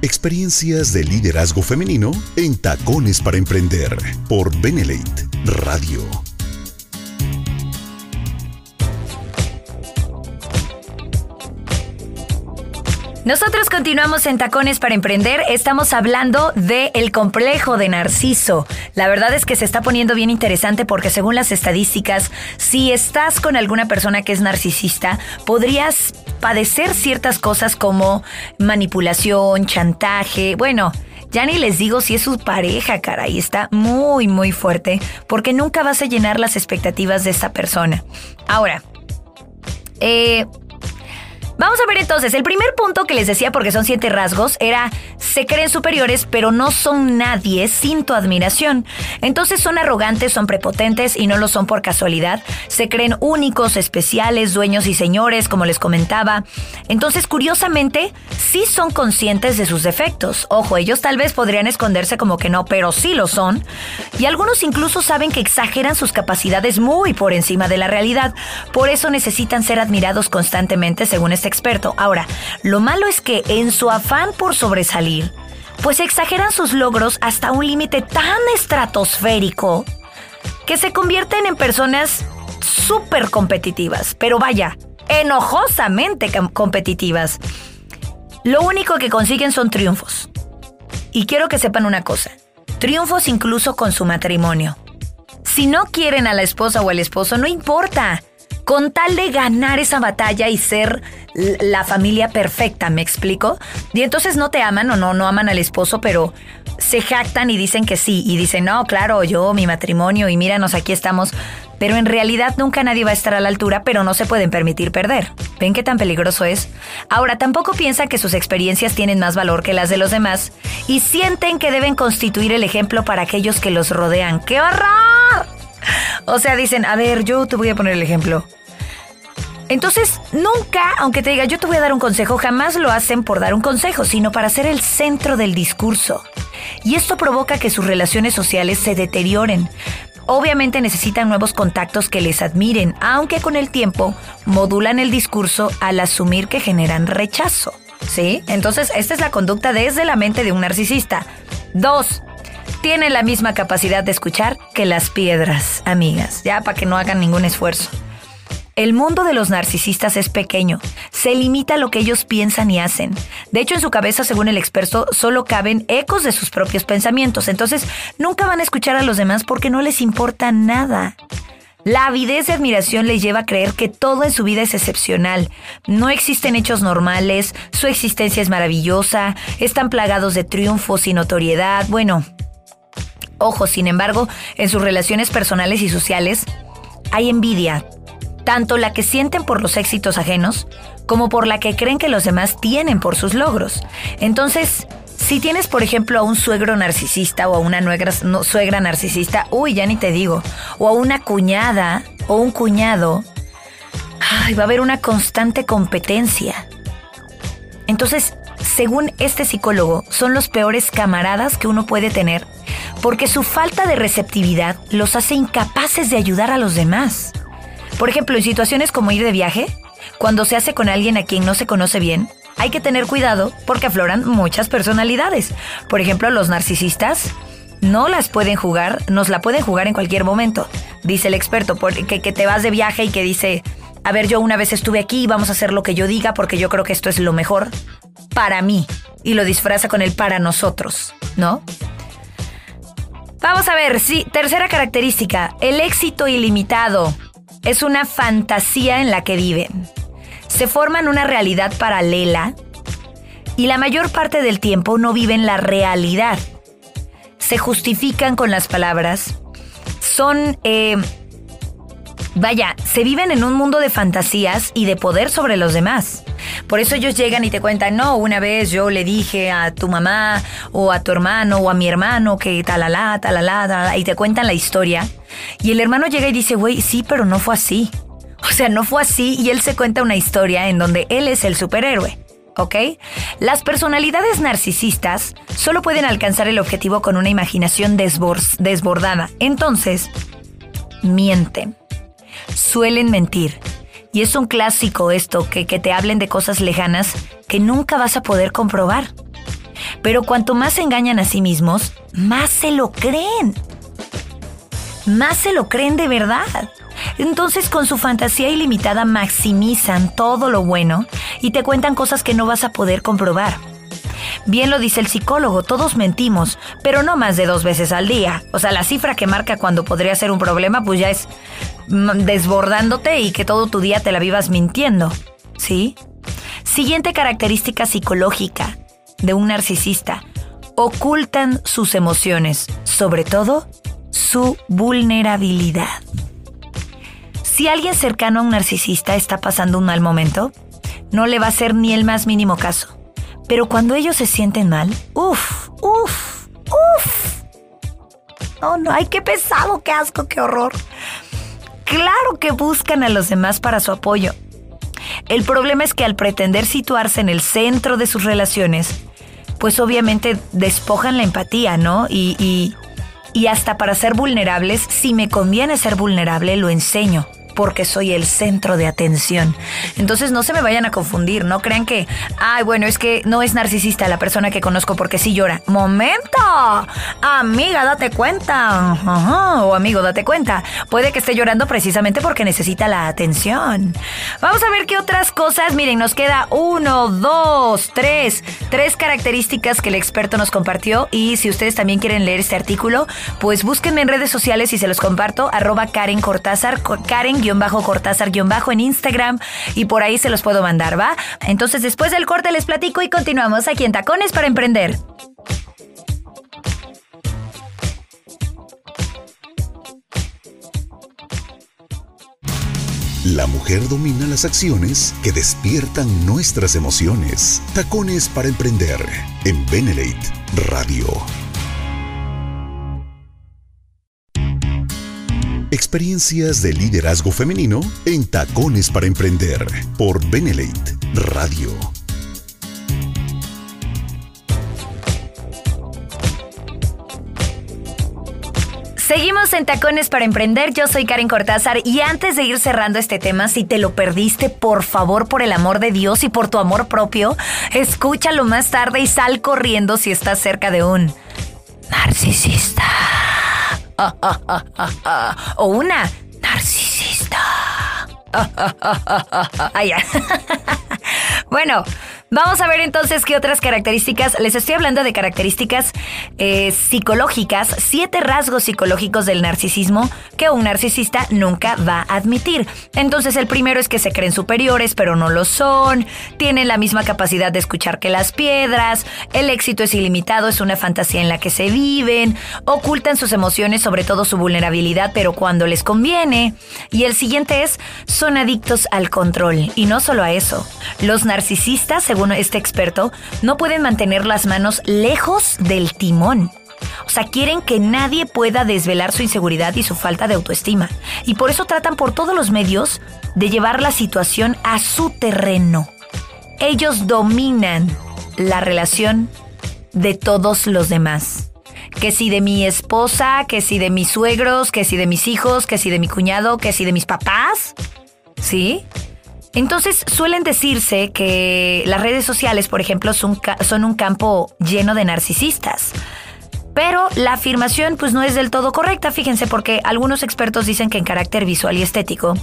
Experiencias de liderazgo femenino en Tacones para Emprender por Benelate Radio. Nosotros continuamos en Tacones para Emprender. Estamos hablando del el complejo de Narciso. La verdad es que se está poniendo bien interesante porque según las estadísticas, si estás con alguna persona que es narcisista, podrías padecer ciertas cosas como manipulación, chantaje, bueno, ya ni les digo si es su pareja, caray, está muy, muy fuerte porque nunca vas a llenar las expectativas de esta persona. Ahora, eh, Vamos a ver entonces, el primer punto que les decía, porque son siete rasgos, era se creen superiores, pero no son nadie sin tu admiración. Entonces son arrogantes, son prepotentes y no lo son por casualidad. Se creen únicos, especiales, dueños y señores, como les comentaba. Entonces, curiosamente, sí son conscientes de sus defectos. Ojo, ellos tal vez podrían esconderse como que no, pero sí lo son. Y algunos incluso saben que exageran sus capacidades muy por encima de la realidad. Por eso necesitan ser admirados constantemente, según este experto. Ahora, lo malo es que en su afán por sobresalir, pues exageran sus logros hasta un límite tan estratosférico que se convierten en personas súper competitivas, pero vaya, enojosamente competitivas. Lo único que consiguen son triunfos. Y quiero que sepan una cosa, triunfos incluso con su matrimonio. Si no quieren a la esposa o al esposo, no importa con tal de ganar esa batalla y ser la familia perfecta, ¿me explico? Y entonces no te aman o no, no aman al esposo, pero se jactan y dicen que sí, y dicen, no, claro, yo, mi matrimonio, y míranos, aquí estamos. Pero en realidad nunca nadie va a estar a la altura, pero no se pueden permitir perder. ¿Ven qué tan peligroso es? Ahora, tampoco piensan que sus experiencias tienen más valor que las de los demás y sienten que deben constituir el ejemplo para aquellos que los rodean. ¡Qué horror! O sea, dicen, a ver, yo te voy a poner el ejemplo. Entonces, nunca, aunque te diga yo te voy a dar un consejo, jamás lo hacen por dar un consejo, sino para ser el centro del discurso. Y esto provoca que sus relaciones sociales se deterioren. Obviamente necesitan nuevos contactos que les admiren, aunque con el tiempo modulan el discurso al asumir que generan rechazo. ¿Sí? Entonces, esta es la conducta desde la mente de un narcisista. Dos, tienen la misma capacidad de escuchar que las piedras, amigas, ya para que no hagan ningún esfuerzo. El mundo de los narcisistas es pequeño, se limita a lo que ellos piensan y hacen. De hecho, en su cabeza, según el experto, solo caben ecos de sus propios pensamientos, entonces nunca van a escuchar a los demás porque no les importa nada. La avidez de admiración les lleva a creer que todo en su vida es excepcional. No existen hechos normales, su existencia es maravillosa, están plagados de triunfos y notoriedad. Bueno, ojo, sin embargo, en sus relaciones personales y sociales hay envidia, tanto la que sienten por los éxitos ajenos como por la que creen que los demás tienen por sus logros. Entonces, si tienes, por ejemplo, a un suegro narcisista o a una suegra narcisista, uy, ya ni te digo, o a una cuñada o un cuñado, va a haber una constante competencia. Entonces, según este psicólogo, son los peores camaradas que uno puede tener porque su falta de receptividad los hace incapaces de ayudar a los demás. Por ejemplo, en situaciones como ir de viaje, cuando se hace con alguien a quien no se conoce bien, hay que tener cuidado porque afloran muchas personalidades. Por ejemplo, los narcisistas no las pueden jugar, nos la pueden jugar en cualquier momento. Dice el experto, que, que te vas de viaje y que dice, a ver, yo una vez estuve aquí, vamos a hacer lo que yo diga porque yo creo que esto es lo mejor para mí. Y lo disfraza con el para nosotros, ¿no? Vamos a ver, sí, tercera característica, el éxito ilimitado es una fantasía en la que viven. Se forman una realidad paralela y la mayor parte del tiempo no viven la realidad. Se justifican con las palabras. Son, eh, vaya, se viven en un mundo de fantasías y de poder sobre los demás. Por eso ellos llegan y te cuentan, no, una vez yo le dije a tu mamá o a tu hermano o a mi hermano que talala, talala, talala, y te cuentan la historia. Y el hermano llega y dice, güey, sí, pero no fue así. O sea, no fue así y él se cuenta una historia en donde él es el superhéroe. ¿ok? Las personalidades narcisistas solo pueden alcanzar el objetivo con una imaginación desbordada. Entonces, mienten. Suelen mentir. Y es un clásico esto, que, que te hablen de cosas lejanas que nunca vas a poder comprobar. Pero cuanto más se engañan a sí mismos, más se lo creen. Más se lo creen de verdad. Entonces con su fantasía ilimitada maximizan todo lo bueno y te cuentan cosas que no vas a poder comprobar. Bien lo dice el psicólogo, todos mentimos, pero no más de dos veces al día. O sea, la cifra que marca cuando podría ser un problema, pues ya es mm, desbordándote y que todo tu día te la vivas mintiendo. ¿Sí? Siguiente característica psicológica de un narcisista. Ocultan sus emociones, sobre todo su vulnerabilidad. Si alguien cercano a un narcisista está pasando un mal momento, no le va a hacer ni el más mínimo caso. Pero cuando ellos se sienten mal, uff, uff, uff. Oh no, ay, qué pesado, qué asco, qué horror. Claro que buscan a los demás para su apoyo. El problema es que al pretender situarse en el centro de sus relaciones, pues obviamente despojan la empatía, ¿no? Y, y, y hasta para ser vulnerables, si me conviene ser vulnerable, lo enseño porque soy el centro de atención. Entonces no se me vayan a confundir, no crean que, ay, bueno, es que no es narcisista la persona que conozco porque sí llora. Momento, amiga, date cuenta. O amigo, date cuenta. Puede que esté llorando precisamente porque necesita la atención. Vamos a ver qué otras cosas. Miren, nos queda uno, dos, tres, tres características que el experto nos compartió. Y si ustedes también quieren leer este artículo, pues búsquenme en redes sociales y se los comparto. Arroba Karen Cortázar, Karen bajo Cortázar bajo en Instagram y por ahí se los puedo mandar, ¿va? Entonces después del corte les platico y continuamos aquí en Tacones para Emprender. La mujer domina las acciones que despiertan nuestras emociones. Tacones para emprender en Benelate Radio. Experiencias de liderazgo femenino en Tacones para Emprender por Benelate Radio. Seguimos en Tacones para Emprender, yo soy Karen Cortázar y antes de ir cerrando este tema, si te lo perdiste, por favor, por el amor de Dios y por tu amor propio, escúchalo más tarde y sal corriendo si estás cerca de un narcisista. o una narcisista. bueno, Vamos a ver entonces qué otras características. Les estoy hablando de características eh, psicológicas, siete rasgos psicológicos del narcisismo que un narcisista nunca va a admitir. Entonces el primero es que se creen superiores pero no lo son, tienen la misma capacidad de escuchar que las piedras, el éxito es ilimitado, es una fantasía en la que se viven, ocultan sus emociones, sobre todo su vulnerabilidad, pero cuando les conviene. Y el siguiente es, son adictos al control. Y no solo a eso, los narcisistas se según este experto, no pueden mantener las manos lejos del timón. O sea, quieren que nadie pueda desvelar su inseguridad y su falta de autoestima. Y por eso tratan por todos los medios de llevar la situación a su terreno. Ellos dominan la relación de todos los demás. Que si de mi esposa, que si de mis suegros, que si de mis hijos, que si de mi cuñado, que si de mis papás. ¿Sí? Entonces suelen decirse que las redes sociales, por ejemplo, son, un campo lleno de narcisistas. Pero la afirmación pues no es del todo correcta, fíjense, porque algunos expertos dicen que en carácter visual y estético,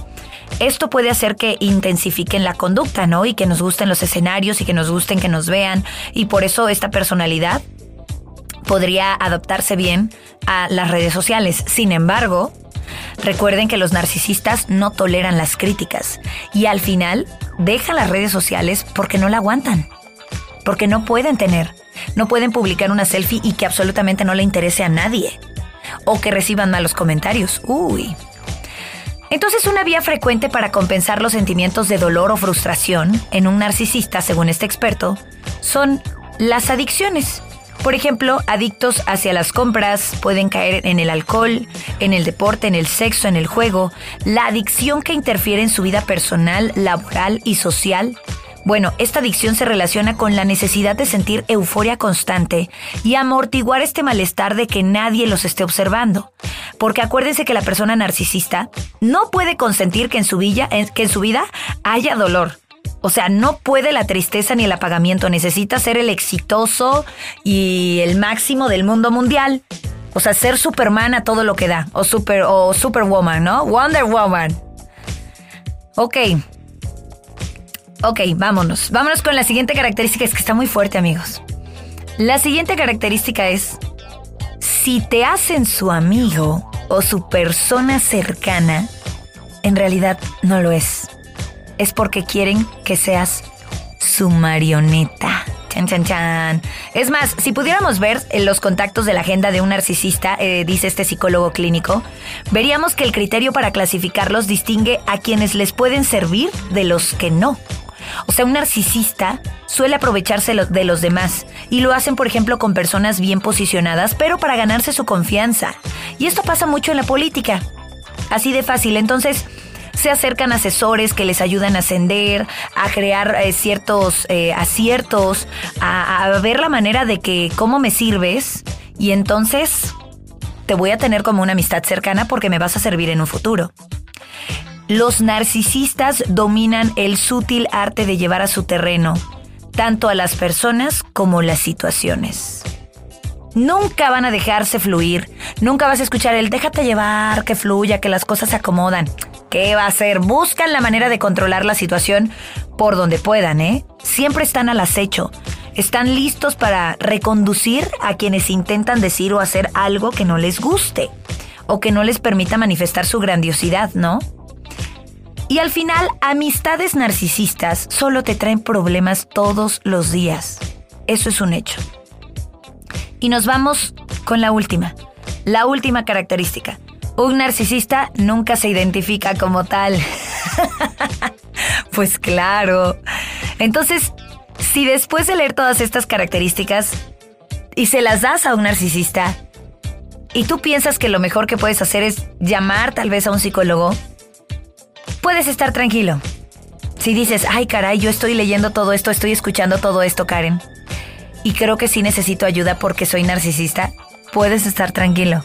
esto puede hacer que intensifiquen la conducta, ¿no? Y que nos gusten los escenarios y que nos gusten que nos vean. Y por eso esta personalidad podría adaptarse bien a las redes sociales. Sin embargo, Recuerden que los narcisistas no toleran las críticas y al final dejan las redes sociales porque no la aguantan, porque no pueden tener, no pueden publicar una selfie y que absolutamente no le interese a nadie o que reciban malos comentarios. Uy. Entonces una vía frecuente para compensar los sentimientos de dolor o frustración en un narcisista, según este experto, son las adicciones. Por ejemplo, adictos hacia las compras pueden caer en el alcohol, en el deporte, en el sexo, en el juego, la adicción que interfiere en su vida personal, laboral y social. Bueno, esta adicción se relaciona con la necesidad de sentir euforia constante y amortiguar este malestar de que nadie los esté observando. Porque acuérdense que la persona narcisista no puede consentir que en su, que en su vida haya dolor. O sea, no puede la tristeza ni el apagamiento. Necesita ser el exitoso y el máximo del mundo mundial. O sea, ser Superman a todo lo que da. O, super, o Superwoman, ¿no? Wonder Woman. Ok. Ok, vámonos. Vámonos con la siguiente característica. Es que está muy fuerte, amigos. La siguiente característica es, si te hacen su amigo o su persona cercana, en realidad no lo es. Es porque quieren que seas su marioneta. Chan, chan, chan. Es más, si pudiéramos ver en los contactos de la agenda de un narcisista, eh, dice este psicólogo clínico, veríamos que el criterio para clasificarlos distingue a quienes les pueden servir de los que no. O sea, un narcisista suele aprovecharse de los demás y lo hacen, por ejemplo, con personas bien posicionadas, pero para ganarse su confianza. Y esto pasa mucho en la política. Así de fácil. Entonces, se acercan asesores que les ayudan a ascender, a crear eh, ciertos eh, aciertos, a, a ver la manera de que cómo me sirves y entonces te voy a tener como una amistad cercana porque me vas a servir en un futuro. Los narcisistas dominan el sutil arte de llevar a su terreno tanto a las personas como las situaciones. Nunca van a dejarse fluir, nunca vas a escuchar el déjate llevar, que fluya, que las cosas se acomodan. ¿Qué va a hacer? Buscan la manera de controlar la situación por donde puedan, ¿eh? Siempre están al acecho. Están listos para reconducir a quienes intentan decir o hacer algo que no les guste o que no les permita manifestar su grandiosidad, ¿no? Y al final, amistades narcisistas solo te traen problemas todos los días. Eso es un hecho. Y nos vamos con la última. La última característica. Un narcisista nunca se identifica como tal. pues claro. Entonces, si después de leer todas estas características y se las das a un narcisista, y tú piensas que lo mejor que puedes hacer es llamar tal vez a un psicólogo, puedes estar tranquilo. Si dices, ay caray, yo estoy leyendo todo esto, estoy escuchando todo esto, Karen, y creo que sí necesito ayuda porque soy narcisista, puedes estar tranquilo.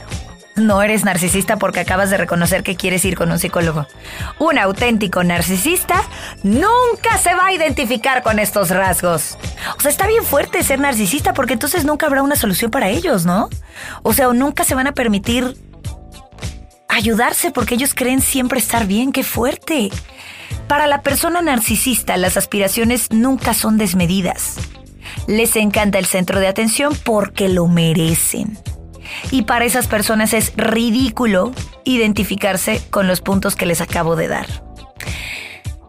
No eres narcisista porque acabas de reconocer que quieres ir con un psicólogo. Un auténtico narcisista nunca se va a identificar con estos rasgos. O sea, está bien fuerte ser narcisista porque entonces nunca habrá una solución para ellos, ¿no? O sea, nunca se van a permitir ayudarse porque ellos creen siempre estar bien. ¡Qué fuerte! Para la persona narcisista, las aspiraciones nunca son desmedidas. Les encanta el centro de atención porque lo merecen. Y para esas personas es ridículo identificarse con los puntos que les acabo de dar.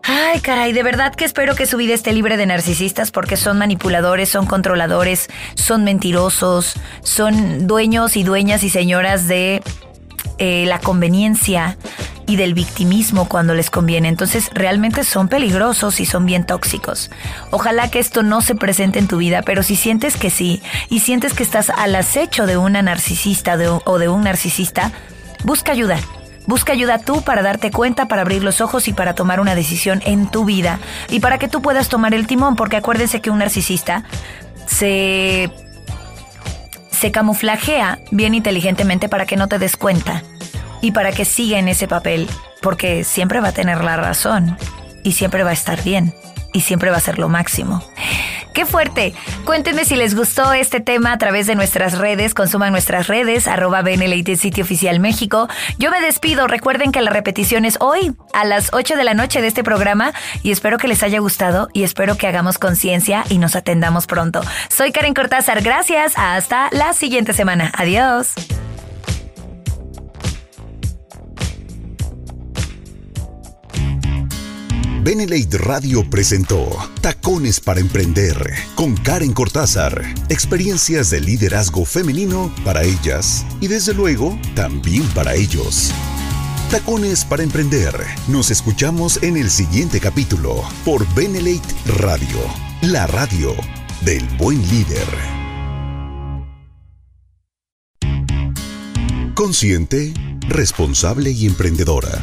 Ay, caray, de verdad que espero que su vida esté libre de narcisistas porque son manipuladores, son controladores, son mentirosos, son dueños y dueñas y señoras de eh, la conveniencia y del victimismo cuando les conviene. Entonces realmente son peligrosos y son bien tóxicos. Ojalá que esto no se presente en tu vida, pero si sientes que sí y sientes que estás al acecho de una narcisista o de un narcisista, busca ayuda. Busca ayuda tú para darte cuenta, para abrir los ojos y para tomar una decisión en tu vida. Y para que tú puedas tomar el timón, porque acuérdense que un narcisista se se camuflajea bien inteligentemente para que no te des cuenta y para que siga en ese papel, porque siempre va a tener la razón y siempre va a estar bien y siempre va a ser lo máximo. ¡Qué fuerte! Cuéntenme si les gustó este tema a través de nuestras redes. Consuman nuestras redes, arroba BNLT Sitio Oficial México. Yo me despido. Recuerden que la repetición es hoy a las 8 de la noche de este programa y espero que les haya gustado y espero que hagamos conciencia y nos atendamos pronto. Soy Karen Cortázar. Gracias. Hasta la siguiente semana. Adiós. Benelate Radio presentó Tacones para Emprender con Karen Cortázar. Experiencias de liderazgo femenino para ellas y desde luego también para ellos. Tacones para Emprender. Nos escuchamos en el siguiente capítulo por Benelate Radio, la radio del buen líder. Consciente, responsable y emprendedora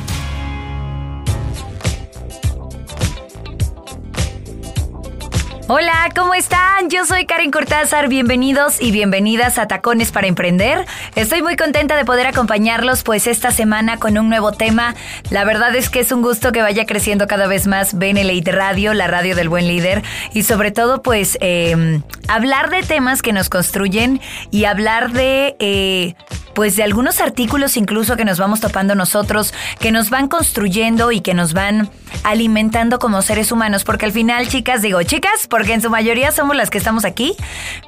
Hola, ¿cómo están? Yo soy Karen Cortázar, bienvenidos y bienvenidas a Tacones para Emprender. Estoy muy contenta de poder acompañarlos pues esta semana con un nuevo tema. La verdad es que es un gusto que vaya creciendo cada vez más Benelite Radio, la radio del buen líder y sobre todo pues eh, hablar de temas que nos construyen y hablar de... Eh, pues de algunos artículos incluso que nos vamos topando nosotros, que nos van construyendo y que nos van alimentando como seres humanos, porque al final, chicas, digo chicas, porque en su mayoría somos las que estamos aquí,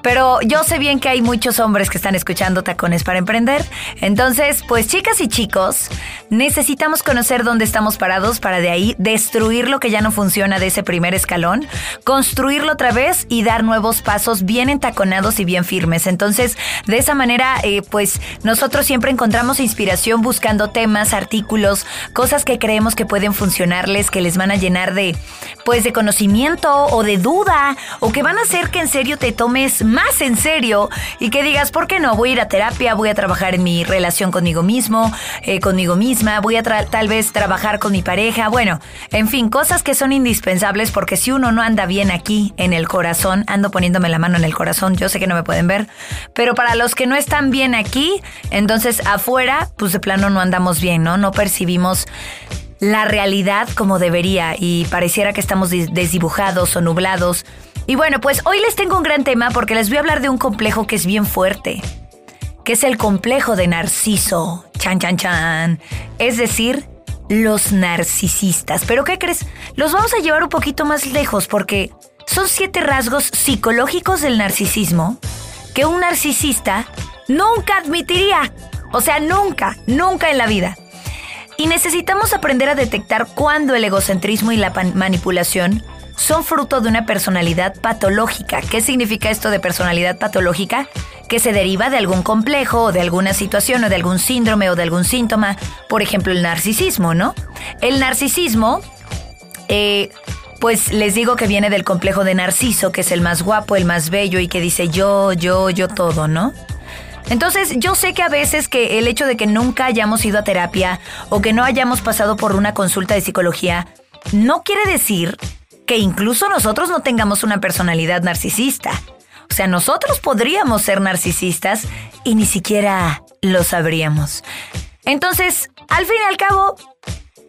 pero yo sé bien que hay muchos hombres que están escuchando tacones para emprender, entonces, pues chicas y chicos, necesitamos conocer dónde estamos parados para de ahí destruir lo que ya no funciona de ese primer escalón, construirlo otra vez y dar nuevos pasos bien entaconados y bien firmes. Entonces, de esa manera, eh, pues nosotros siempre encontramos inspiración buscando temas, artículos, cosas que creemos que pueden funcionarles, que les van a llenar de, pues, de conocimiento o de duda, o que van a hacer que en serio te tomes más en serio y que digas, ¿por qué no? Voy a ir a terapia, voy a trabajar en mi relación conmigo mismo, eh, conmigo misma, voy a tal vez trabajar con mi pareja, bueno, en fin, cosas que son indispensables porque si uno no anda bien aquí en el corazón, ando poniéndome la mano en el corazón, yo sé que no me pueden ver, pero para los que no están bien aquí, entonces afuera, pues de plano no andamos bien, ¿no? No percibimos la realidad como debería y pareciera que estamos desdibujados o nublados. Y bueno, pues hoy les tengo un gran tema porque les voy a hablar de un complejo que es bien fuerte, que es el complejo de Narciso. Chan, chan, chan. Es decir, los narcisistas. Pero ¿qué crees? Los vamos a llevar un poquito más lejos porque son siete rasgos psicológicos del narcisismo que un narcisista nunca admitiría. O sea, nunca, nunca en la vida. Y necesitamos aprender a detectar cuándo el egocentrismo y la manipulación son fruto de una personalidad patológica. ¿Qué significa esto de personalidad patológica? Que se deriva de algún complejo o de alguna situación o de algún síndrome o de algún síntoma. Por ejemplo, el narcisismo, ¿no? El narcisismo, eh, pues les digo que viene del complejo de Narciso, que es el más guapo, el más bello y que dice yo, yo, yo todo, ¿no? Entonces, yo sé que a veces que el hecho de que nunca hayamos ido a terapia o que no hayamos pasado por una consulta de psicología no quiere decir que incluso nosotros no tengamos una personalidad narcisista. O sea, nosotros podríamos ser narcisistas y ni siquiera lo sabríamos. Entonces, al fin y al cabo,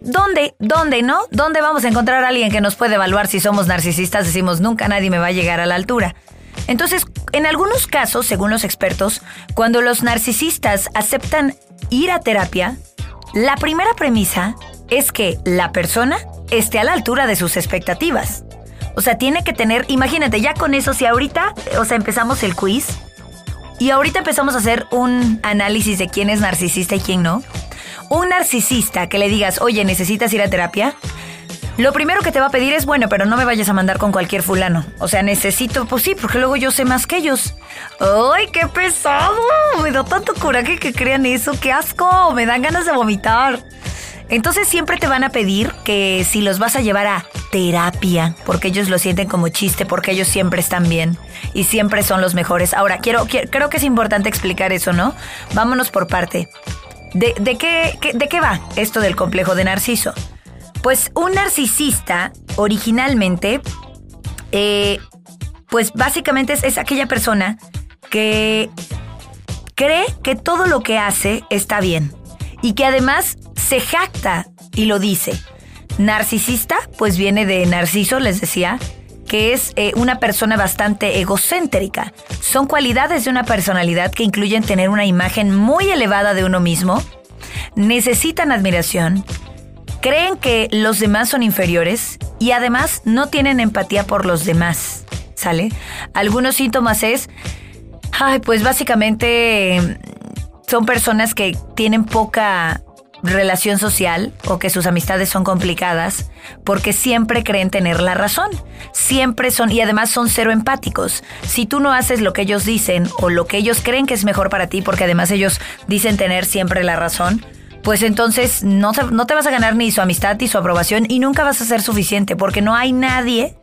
¿dónde, dónde, no? ¿Dónde vamos a encontrar a alguien que nos puede evaluar si somos narcisistas? Decimos, nunca nadie me va a llegar a la altura. Entonces, en algunos casos, según los expertos, cuando los narcisistas aceptan ir a terapia, la primera premisa es que la persona esté a la altura de sus expectativas. O sea, tiene que tener, imagínate, ya con eso, si ahorita, o sea, empezamos el quiz y ahorita empezamos a hacer un análisis de quién es narcisista y quién no. Un narcisista que le digas, oye, ¿necesitas ir a terapia? Lo primero que te va a pedir es, bueno, pero no me vayas a mandar con cualquier fulano. O sea, necesito, pues sí, porque luego yo sé más que ellos. ¡Ay, qué pesado! Me da tanto coraje que crean eso, qué asco, me dan ganas de vomitar. Entonces siempre te van a pedir que si los vas a llevar a terapia, porque ellos lo sienten como chiste, porque ellos siempre están bien y siempre son los mejores. Ahora, quiero, creo que es importante explicar eso, ¿no? Vámonos por parte. ¿De, qué, ¿De qué va esto del complejo de Narciso? Pues un narcisista originalmente, eh, pues básicamente es, aquella persona que cree que todo lo que hace está bien y que además se jacta y lo dice. Narcisista, pues viene de Narciso, les decía, que es eh, una persona bastante egocéntrica. Son cualidades de una personalidad que incluyen tener una imagen muy elevada de uno mismo, necesitan admiración, creen que los demás son inferiores y además no tienen empatía por los demás, ¿sale? Algunos síntomas es, ay, pues básicamente son personas que tienen poca relación social o que sus amistades son complicadas porque siempre creen tener la razón. Siempre son y además son cero empáticos. Si tú no haces lo que ellos dicen o lo que ellos creen que es mejor para ti porque además ellos dicen tener siempre la razón, pues entonces no, no te vas a ganar ni su amistad ni su aprobación y nunca vas a ser suficiente porque no hay nadie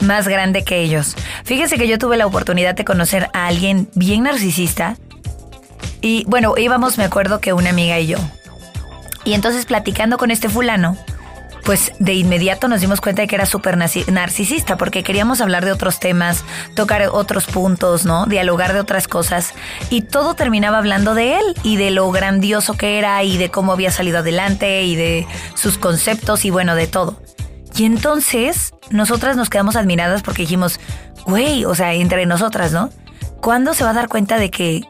más grande que ellos. Fíjese que yo tuve la oportunidad de conocer a alguien bien narcisista Y bueno, íbamos, me acuerdo que una amiga y yo. Y entonces platicando con este fulano, pues de inmediato nos dimos cuenta de que era súper narcisista, porque queríamos hablar de otros temas, tocar otros puntos, ¿no? Dialogar de otras cosas. Y todo terminaba hablando de él y de lo grandioso que era y de cómo había salido adelante y de sus conceptos y bueno, de todo. Y entonces nosotras nos quedamos admiradas porque dijimos, güey, o sea, entre nosotras, ¿no? ¿Cuándo se va a dar cuenta de que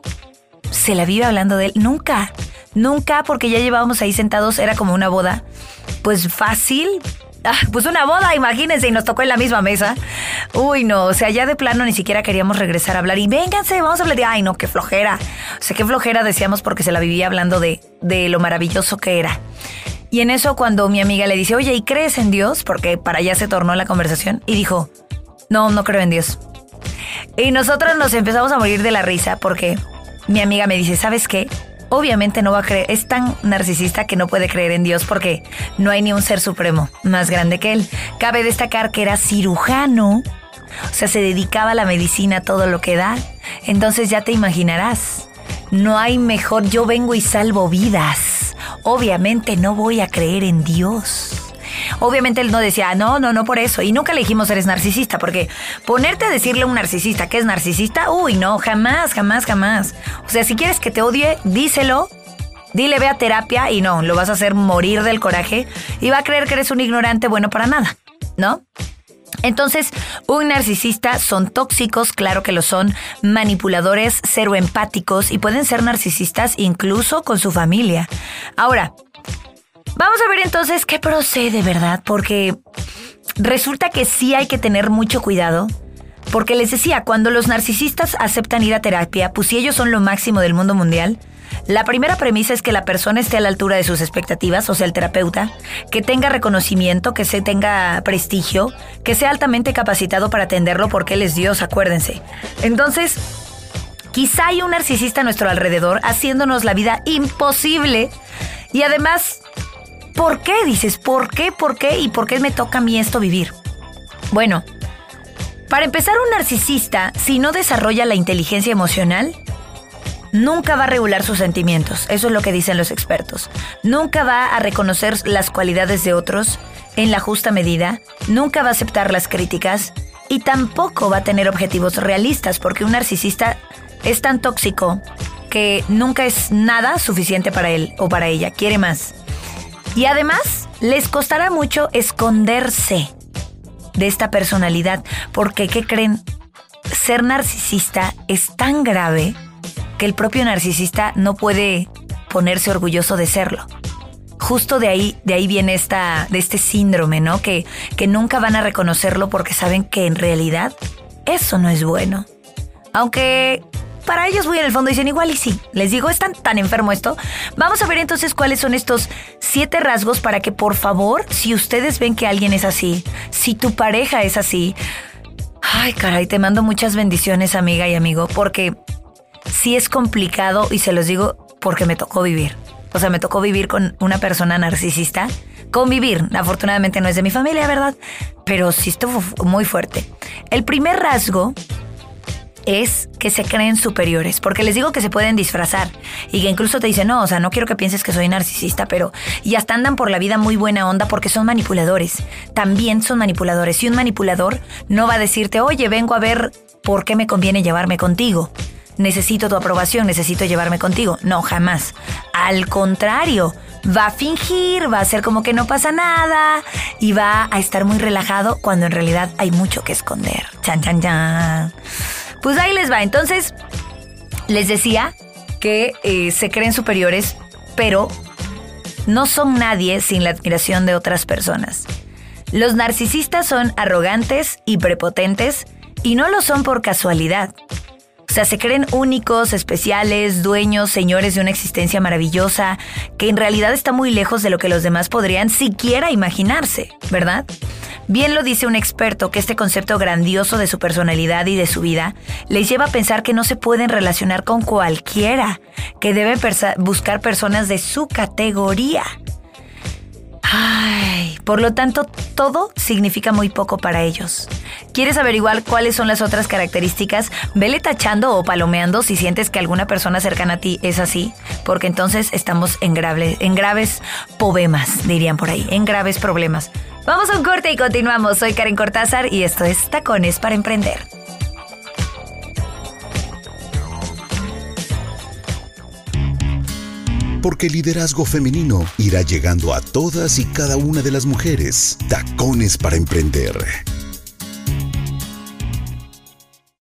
se la vive hablando de él? Nunca, nunca, porque ya llevábamos ahí sentados, era como una boda pues fácil. Ah, pues una boda, imagínense, y nos tocó en la misma mesa. Uy, no, o sea, ya de plano ni siquiera queríamos regresar a hablar. Y vénganse, vamos a hablar de, ay, no, qué flojera. O sea, qué flojera decíamos porque se la vivía hablando de, de lo maravilloso que era. Y en eso cuando mi amiga le dice, oye, ¿y crees en Dios? Porque para allá se tornó la conversación. Y dijo, no, no creo en Dios. Y nosotros nos empezamos a morir de la risa porque mi amiga me dice, ¿sabes qué? Obviamente no va a creer, es tan narcisista que no puede creer en Dios porque no hay ni un ser supremo más grande que él. Cabe destacar que era cirujano, o sea, se dedicaba a la medicina, todo lo que da. Entonces ya te imaginarás, no hay mejor, yo vengo y salvo vidas. Obviamente no voy a creer en Dios. Obviamente él no decía, no, no, no por eso. Y nunca le dijimos eres narcisista, porque ponerte a decirle a un narcisista que es narcisista, uy, no, jamás, jamás, jamás. O sea, si quieres que te odie, díselo. Dile ve a terapia y no, lo vas a hacer morir del coraje y va a creer que eres un ignorante bueno para nada, ¿no? Entonces, un narcisista son tóxicos, claro que lo son, manipuladores, cero empáticos y pueden ser narcisistas incluso con su familia. Ahora, Vamos a ver entonces qué procede, ¿verdad? Porque resulta que sí hay que tener mucho cuidado. Porque les decía, cuando los narcisistas aceptan ir a terapia, pues si ellos son lo máximo del mundo mundial, la primera premisa es que la persona esté a la altura de sus expectativas, o sea, el terapeuta, que tenga reconocimiento, que se tenga prestigio, que sea altamente capacitado para atenderlo porque él es Dios, acuérdense. Entonces, quizá hay un narcisista a nuestro alrededor haciéndonos la vida imposible y además ¿Por qué? Dices, ¿por qué? ¿Por qué? ¿Y por qué me toca a mí esto vivir? Bueno, para empezar, un narcisista, si no desarrolla la inteligencia emocional, nunca va a regular sus sentimientos. Eso es lo que dicen los expertos. Nunca va a reconocer las cualidades de otros en la justa medida, nunca va a aceptar las críticas y tampoco va a tener objetivos realistas porque un narcisista es tan tóxico que nunca es nada suficiente para él o para ella, quiere más. Y además, les costará mucho esconderse de esta personalidad, porque, ¿qué creen? Ser narcisista es tan grave que el propio narcisista no puede ponerse orgulloso de serlo. Justo de ahí, de ahí viene esta, de este síndrome, ¿no? Que, que nunca van a reconocerlo porque saben que en realidad eso no es bueno. Aunque para ellos muy en el fondo dicen igual y sí. Les digo, es tan, tan enfermo esto. Vamos a ver entonces cuáles son estos siete rasgos para que por favor, si ustedes ven que alguien es así, si tu pareja es así, ay caray, te mando muchas bendiciones amiga y amigo, porque sí es complicado y se los digo porque me tocó vivir. O sea, me tocó vivir con una persona narcisista. Convivir, afortunadamente no es de mi familia, ¿verdad? Pero sí estuvo muy fuerte. El primer rasgo es que se creen superiores, porque les digo que se pueden disfrazar y que incluso te dicen, no, o sea, no quiero que pienses que soy narcisista, pero y hasta andan por la vida muy buena onda porque son manipuladores, también son manipuladores y un manipulador no va a decirte, oye, vengo a ver por qué me conviene llevarme contigo. Necesito tu aprobación, necesito llevarme contigo. No, jamás. Al contrario, va a fingir, va a hacer como que no pasa nada y va a estar muy relajado cuando en realidad hay mucho que esconder. Chan, chan, chan. Pues ahí les va. Entonces, les decía que eh, se creen superiores, pero no son nadie sin la admiración de otras personas. Los narcisistas son arrogantes y prepotentes y no lo son por casualidad. O sea, se creen únicos, especiales, dueños, señores de una existencia maravillosa, que en realidad está muy lejos de lo que los demás podrían siquiera imaginarse, ¿verdad? Bien lo dice un experto que este concepto grandioso de su personalidad y de su vida les lleva a pensar que no se pueden relacionar con cualquiera, que deben buscar personas de su categoría. Ay, por lo tanto, todo significa muy poco para ellos. ¿Quieres averiguar cuáles son las otras características? Vele tachando o palomeando si sientes que alguna persona cercana a ti es así, porque entonces estamos en, en graves poemas, dirían por ahí, en graves problemas. Vamos a un corte y continuamos. Soy Karen Cortázar y esto es Tacones para Emprender. Porque el liderazgo femenino irá llegando a todas y cada una de las mujeres. Tacones para emprender